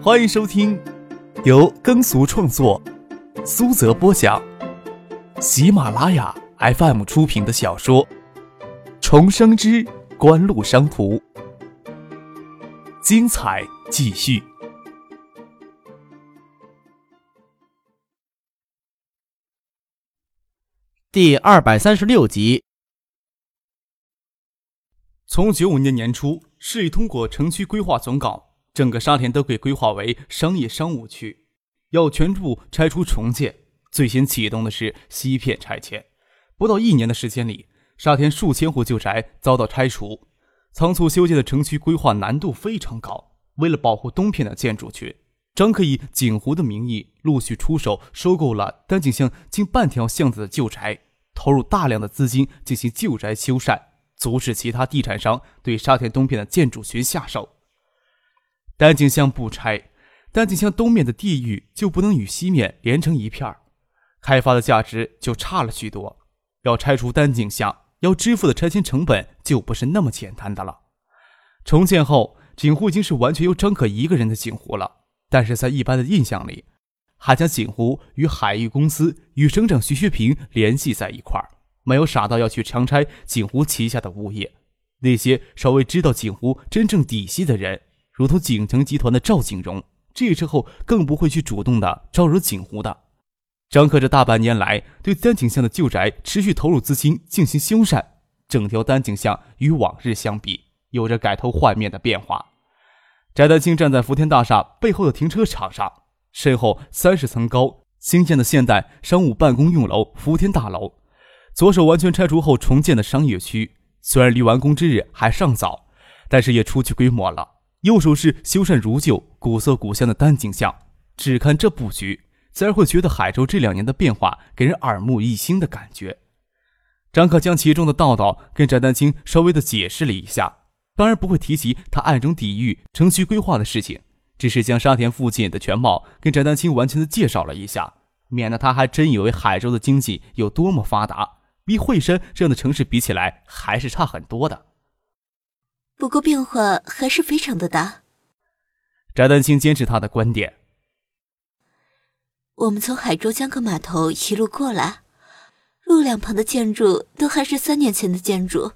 欢迎收听由耕俗创作、苏泽播讲、喜马拉雅 FM 出品的小说《重生之官路商途》，精彩继续，第二百三十六集。从九五年年初，市里通过城区规划总稿。整个沙田都给规划为商业商务区，要全部拆除重建。最先启动的是西片拆迁，不到一年的时间里，沙田数千户旧宅遭到拆除。仓促修建的城区规划难度非常高。为了保护东片的建筑群，张克以景湖的名义陆续出手收购了丹景巷近半条巷子的旧宅，投入大量的资金进行旧宅修缮，阻止其他地产商对沙田东片的建筑群下手。丹景巷不拆，丹景巷东面的地域就不能与西面连成一片开发的价值就差了许多。要拆除丹景巷，要支付的拆迁成本就不是那么简单的了。重建后，景湖已经是完全由张可一个人的景湖了。但是在一般的印象里，还将景湖与海域公司与省长徐学平联系在一块儿，没有傻到要去强拆景湖旗下的物业。那些稍微知道景湖真正底细的人。如同景城集团的赵景荣，这时候更不会去主动的招惹景湖的。张克这大半年来对丹景巷的旧宅持续投入资金进行修缮，整条丹景巷与往日相比有着改头换面的变化。翟丹青站在福田大厦背后的停车场上，身后三十层高新建的现代商务办公用楼福田大楼，左手完全拆除后重建的商业区，虽然离完工之日还尚早，但是也初具规模了。右手是修缮如旧、古色古香的丹景巷，只看这布局，自然会觉得海州这两年的变化给人耳目一新的感觉。张可将其中的道道跟翟丹青稍微的解释了一下，当然不会提及他暗中抵御城区规划的事情，只是将沙田附近的全貌跟翟丹青完全的介绍了一下，免得他还真以为海州的经济有多么发达，比惠山这样的城市比起来还是差很多的。不过变化还是非常的大。翟丹青坚持他的观点。我们从海州江客码头一路过来，路两旁的建筑都还是三年前的建筑，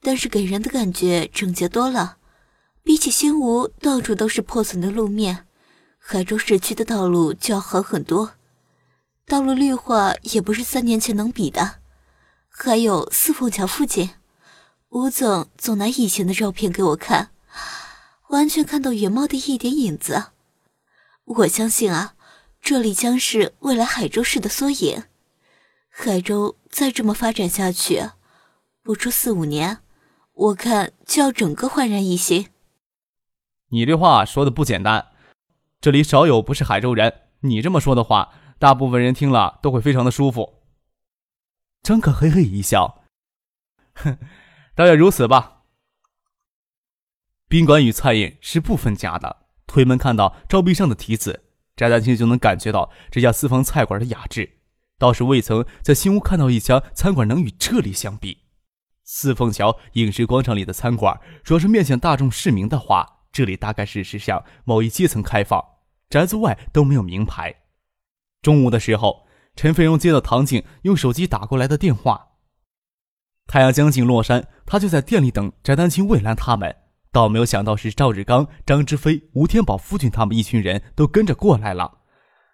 但是给人的感觉整洁多了。比起新吴，到处都是破损的路面，海州市区的道路就要好很多。道路绿化也不是三年前能比的。还有四凤桥附近。吴总总拿以前的照片给我看，完全看到原貌的一点影子。我相信啊，这里将是未来海州市的缩影。海州再这么发展下去，不出四五年，我看就要整个焕然一新。你这话说的不简单，这里少有不是海州人。你这么说的话，大部分人听了都会非常的舒服。张可嘿嘿一笑，哼。大约如此吧。宾馆与餐饮是不分家的。推门看到照壁上的题字，翟丹青就能感觉到这家私房菜馆的雅致。倒是未曾在新屋看到一家餐馆能与这里相比。四凤桥影视广场里的餐馆，若是面向大众市民的话，这里大概是是向某一阶层开放。宅子外都没有名牌。中午的时候，陈飞荣接到唐静用手机打过来的电话。太阳将近落山，他就在店里等翟丹青、魏兰他们。倒没有想到是赵志刚、张之飞、吴天宝、夫君他们一群人都跟着过来了。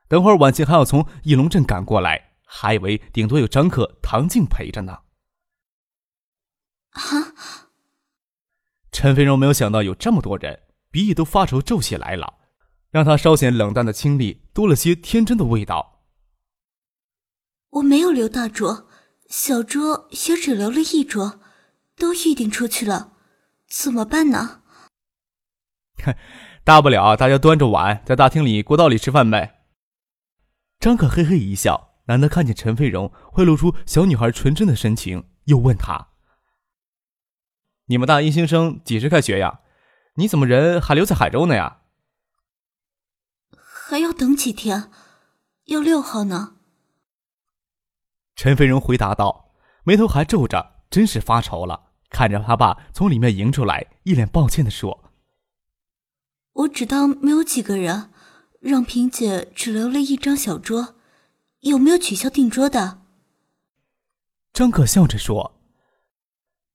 等会儿晚晴还要从义龙镇赶过来，还以为顶多有张克、唐静陪着呢。啊！陈飞荣没有想到有这么多人，鼻翼都发愁皱起来了，让他稍显冷淡的清丽多了些天真的味道。我没有刘大桌。小桌也只留了一桌，都预定出去了，怎么办呢？哼，大不了大家端着碗在大厅里过道里吃饭呗。张可嘿嘿一笑，难得看见陈飞荣会露出小女孩纯真的神情，又问他：“你们大一新生几时开学呀？你怎么人还留在海州呢呀？”还要等几天？要六号呢。陈飞荣回答道，眉头还皱着，真是发愁了。看着他爸从里面迎出来，一脸抱歉的说：“我只当没有几个人，让萍姐只留了一张小桌，有没有取消订桌的？张可笑着说：“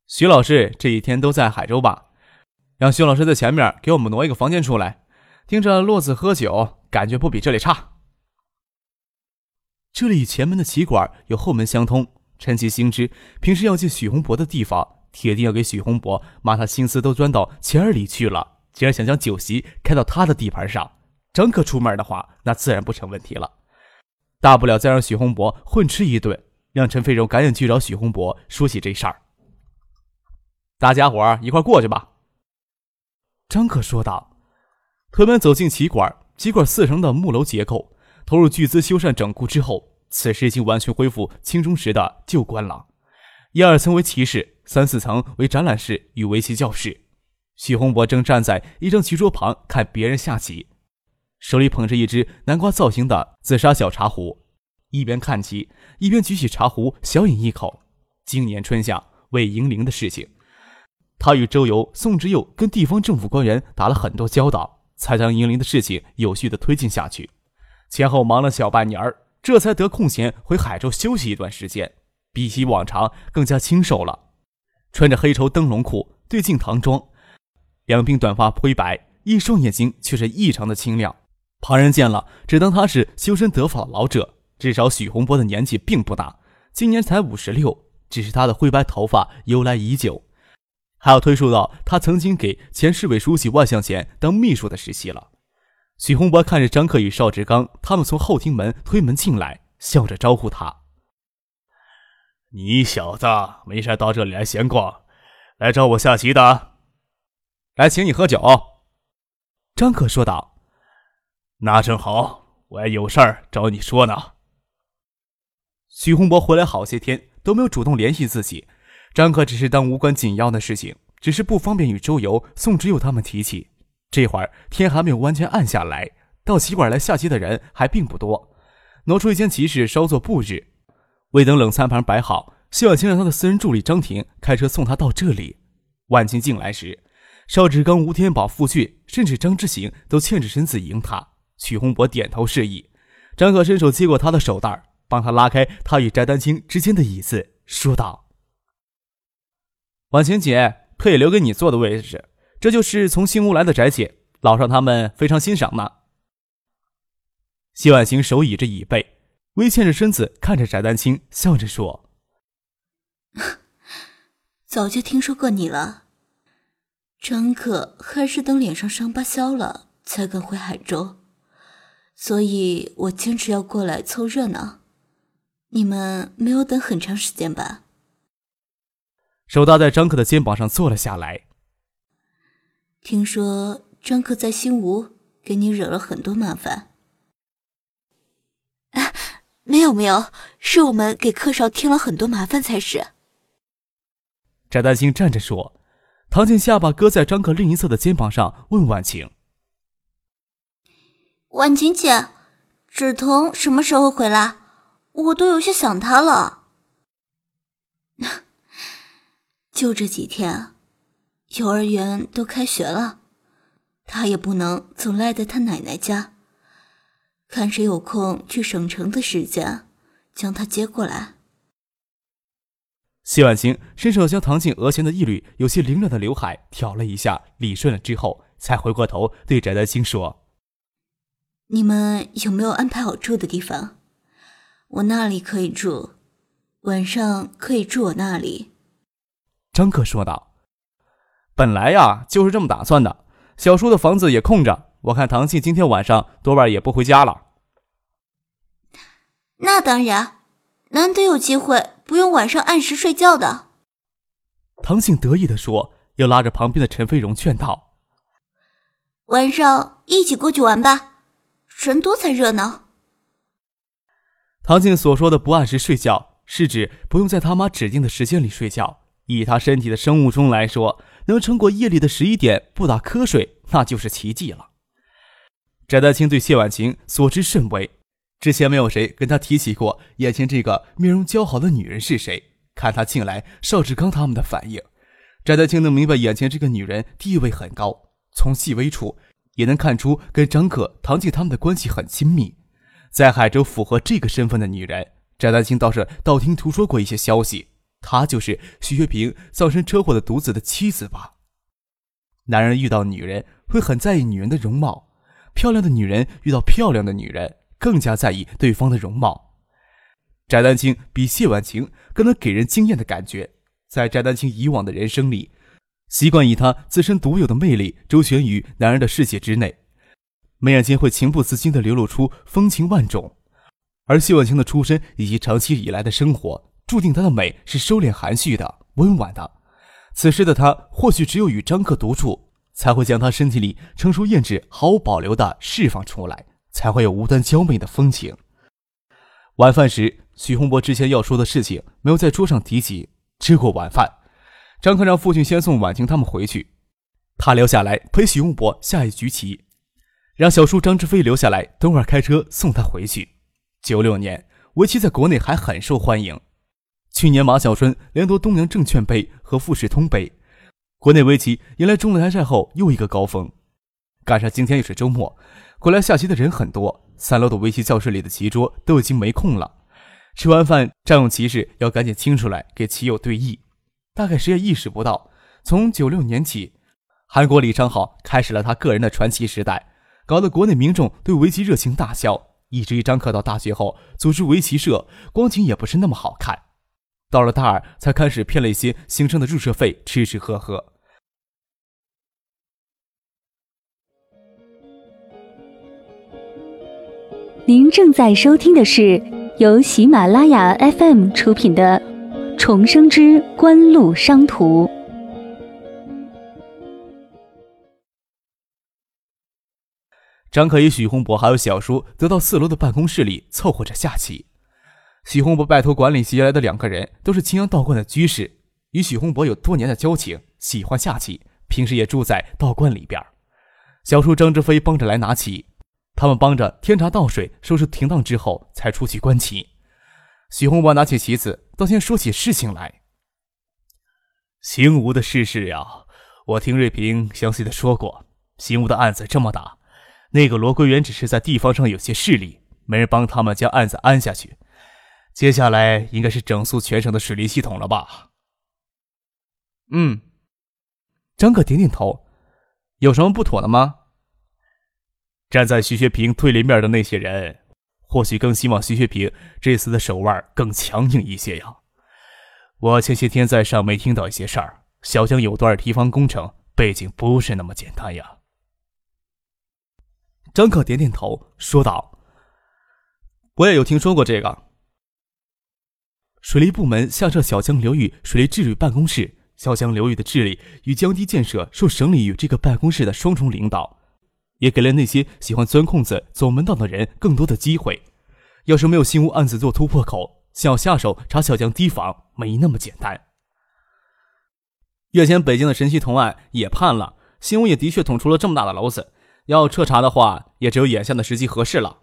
徐老师这几天都在海州吧？让徐老师在前面给我们挪一个房间出来，盯着洛子喝酒，感觉不比这里差。这里与前门的棋馆有后门相通。陈其心知，平时要见许洪博的地方，铁定要给许洪博骂他心思都钻到钱儿里去了，竟然想将酒席开到他的地盘上。张可出门的话，那自然不成问题了，大不了再让许洪博混吃一顿。”让陈飞荣赶紧去找许洪博说起这事儿。大家伙儿一块过去吧。”张克说道。推门走进棋馆，棋馆四层的木楼结构，投入巨资修缮整固之后，此时已经完全恢复清中时的旧观廊。一二层为棋室，三四层为展览室与围棋教室。许洪博正站在一张棋桌旁看别人下棋，手里捧着一只南瓜造型的紫砂小茶壶。一边看棋，一边举起茶壶，小饮一口。今年春夏为迎灵的事情，他与周游、宋之佑跟地方政府官员打了很多交道，才将迎灵的事情有序的推进下去。前后忙了小半年儿，这才得空闲回海州休息一段时间，比起往常更加清瘦了。穿着黑绸灯笼裤，对镜唐装，两鬓短发灰白，一双眼睛却是异常的清亮。旁人见了，只当他是修身得法的老者。至少许洪波的年纪并不大，今年才五十六。只是他的灰白头发由来已久，还要推溯到他曾经给前市委书记万向前当秘书的时期了。许洪博看着张克与邵志刚他们从后厅门推门进来，笑着招呼他：“你小子没事到这里来闲逛，来找我下棋的？来请你喝酒。”张克说道：“那正好，我还有事儿找你说呢。”许洪博回来好些天都没有主动联系自己，张克只是当无关紧要的事情，只是不方便与周游、宋之佑他们提起。这会儿天还没有完全暗下来，到棋馆来下棋的人还并不多。挪出一间棋室稍作布置，未等冷餐盘摆好，谢婉清让他的私人助理张婷开车送他到这里。婉清进来时，邵志刚、吴天宝、傅俊，甚至张之行都欠着身子迎他。许洪博点头示意，张可伸手接过他的手袋帮他拉开他与翟丹青之间的椅子，说道：“婉晴姐，特意留给你坐的位置，这就是从新屋来的翟姐，老少他们非常欣赏呢。”谢婉晴手倚着椅背，微欠着身子看着翟丹青，笑着说：“早就听说过你了，张可还是等脸上伤疤消了才敢回海州，所以我坚持要过来凑热闹。”你们没有等很长时间吧？手搭在张可的肩膀上坐了下来。听说张克在新吴给你惹了很多麻烦。没有没有，是我们给客少添了很多麻烦才是。翟丹青站着说。唐静下巴搁在张克另一侧的肩膀上，问婉晴：“婉晴姐，芷彤什么时候回来？”我都有些想她了，就这几天，幼儿园都开学了，他也不能总赖在他奶奶家，看谁有空去省城的时间，将他接过来。谢婉清伸手将唐静额前的一缕有些凌乱的刘海挑了一下，理顺了之后，才回过头对翟丹青说：“你们有没有安排好住的地方？”我那里可以住，晚上可以住我那里。”张克说道。“本来呀，就是这么打算的。小叔的房子也空着，我看唐静今天晚上多半也不回家了。”“那当然，难得有机会，不用晚上按时睡觉的。”唐静得意的说，又拉着旁边的陈飞荣劝道：“晚上一起过去玩吧，人多才热闹。”唐静所说的不按时睡觉，是指不用在他妈指定的时间里睡觉。以他身体的生物钟来说，能撑过夜里的十一点不打瞌睡，那就是奇迹了。翟丹青对谢婉晴所知甚微，之前没有谁跟他提起过眼前这个面容姣好的女人是谁。看他进来，邵志刚他们的反应，翟丹青能明白眼前这个女人地位很高，从细微处也能看出跟张可、唐静他们的关系很亲密。在海州符合这个身份的女人，翟丹青倒是道听途说过一些消息，她就是徐学平丧生车祸的独子的妻子吧。男人遇到女人会很在意女人的容貌，漂亮的女人遇到漂亮的女人更加在意对方的容貌。翟丹青比谢婉晴更能给人惊艳的感觉，在翟丹青以往的人生里，习惯以她自身独有的魅力周旋于男人的世界之内。眉眼间会情不自禁地流露出风情万种，而谢婉清的出身以及长期以来的生活，注定她的美是收敛含蓄的、温婉的。此时的她，或许只有与张克独处，才会将她身体里成熟艳质毫无保留地释放出来，才会有无端娇媚的风情。晚饭时，许洪博之前要说的事情没有在桌上提及。吃过晚饭，张克让父亲先送婉晴他们回去，他留下来陪许洪博下一局棋。让小叔张志飞留下来，等会儿开车送他回去。九六年，围棋在国内还很受欢迎。去年马晓春连夺东洋证券杯和富士通杯，国内围棋迎来中南山后又一个高峰。赶上今天又是周末，过来下棋的人很多，三楼的围棋教室里的棋桌都已经没空了。吃完饭，占用棋室要赶紧清出来给棋友对弈。大概谁也意识不到，从九六年起，韩国李昌镐开始了他个人的传奇时代。搞得国内民众对围棋热情大消，以至于张克到大学后组织围棋社，光景也不是那么好看。到了大二，才开始骗了一些新生的入社费，吃吃喝喝。您正在收听的是由喜马拉雅 FM 出品的《重生之官路商途》。张可与许洪博还有小叔则到四楼的办公室里凑合着下棋。许洪博拜托管理席来的两个人都是青阳道观的居士，与许洪博有多年的交情，喜欢下棋，平时也住在道观里边。小叔张志飞帮着来拿棋，他们帮着添茶倒水、收拾停当之后，才出去观棋。许洪博拿起棋子，倒先说起事情来。邢吴的事事呀，我听瑞平详细的说过，邢吴的案子这么大。那个罗桂元只是在地方上有些势力，没人帮他们将案子安下去。接下来应该是整肃全省的水利系统了吧？嗯，张可点点头。有什么不妥的吗？站在徐学平对立面的那些人，或许更希望徐学平这次的手腕更强硬一些呀。我前些天在上没听到一些事儿，小江有段堤防工程背景不是那么简单呀。张可点点头，说道：“我也有听说过这个。水利部门下设小江流域水利治理办公室，小江流域的治理与江堤建设受省里与这个办公室的双重领导，也给了那些喜欢钻空子、走门道的人更多的机会。要是没有新屋案子做突破口，想要下手查小江堤防没那么简单。月前北京的神溪同案也判了，新屋也的确捅出了这么大的篓子。”要彻查的话，也只有眼下的时机合适了。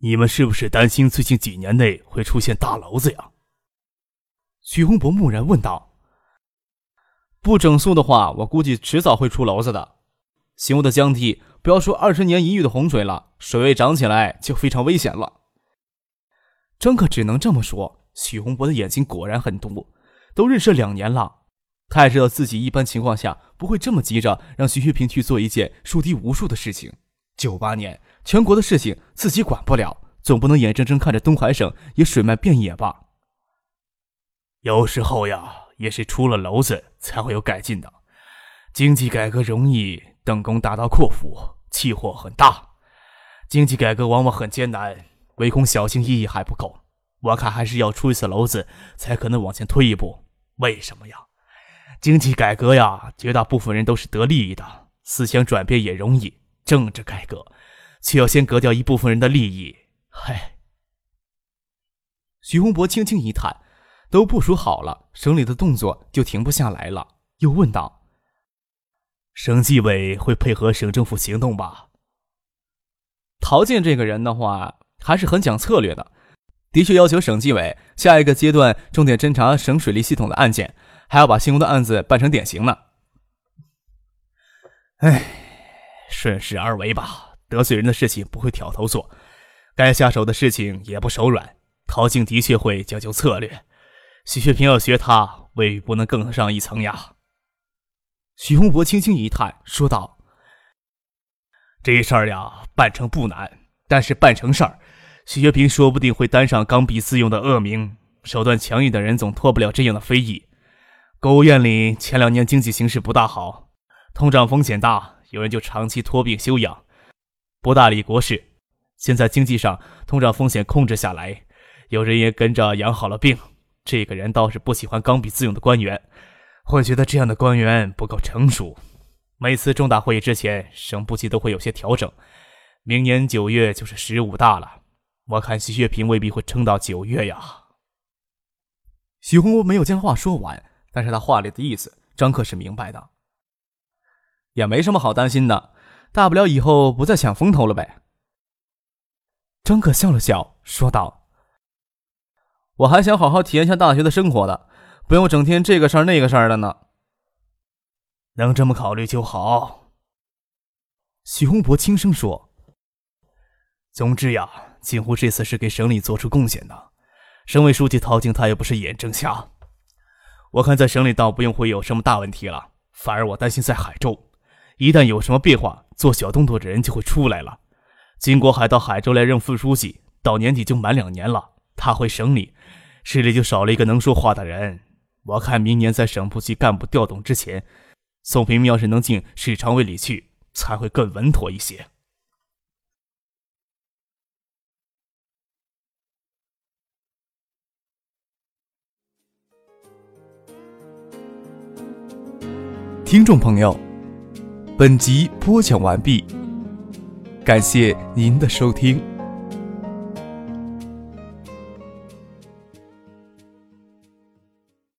你们是不是担心最近几年内会出现大篓子呀？许洪博木然问道。不整肃的话，我估计迟早会出篓子的。新屋的江堤，不要说二十年一遇的洪水了，水位涨起来就非常危险了。张可只能这么说。许洪博的眼睛果然很毒，都认识两年了。他也知道自己一般情况下不会这么急着让徐学平去做一件树敌无数的事情。九八年全国的事情自己管不了，总不能眼睁睁看着东海省也水漫遍野吧？有时候呀，也是出了篓子才会有改进的。经济改革容易，等功大刀阔斧，气魄很大。经济改革往往很艰难，唯恐小心翼翼还不够。我看还是要出一次篓子，才可能往前推一步。为什么呀？经济改革呀，绝大部分人都是得利益的，思想转变也容易。政治改革，却要先革掉一部分人的利益。嗨，徐洪博轻轻一叹，都部署好了，省里的动作就停不下来了。又问道：“省纪委会配合省政府行动吧？”陶健这个人的话，还是很讲策略的，的确要求省纪委下一个阶段重点侦查省水利系统的案件。还要把新屋的案子办成典型呢。哎，顺势而为吧。得罪人的事情不会挑头做，该下手的事情也不手软。陶静的确会讲究策略，许学平要学他，未必不能更上一层呀。许洪博轻轻一叹，说道：“这事儿呀，办成不难，但是办成事儿，许学平说不定会担上刚愎自用的恶名。手段强硬的人总脱不了这样的非议。国务院里前两年经济形势不大好，通胀风险大，有人就长期托病休养，不大理国事。现在经济上通胀风险控制下来。”有人也跟着养好了病，这个人倒是不喜欢刚愎自用的官员，会觉得这样的官员不够成熟。每次重大会议之前，省部级都会有些调整。明年九月就是十五大了，我看徐学平未必会撑到九月呀。许洪波没有将话说完，但是他话里的意思，张克是明白的。也没什么好担心的，大不了以后不再抢风头了呗。张可笑了笑，说道。我还想好好体验一下大学的生活的，不用整天这个事儿那个事儿的呢。能这么考虑就好。许洪博轻声说：“总之呀，锦湖这次是给省里做出贡献的。省委书记陶静他也不是眼睁瞎，我看在省里倒不用会有什么大问题了。反而我担心在海州，一旦有什么变化，做小动作的人就会出来了。金国海到海州来任副书记，到年底就满两年了，他回省里。”市里就少了一个能说话的人，我看明年在省部级干部调动之前，宋平要是能进市常委里去，才会更稳妥一些。听众朋友，本集播讲完毕，感谢您的收听。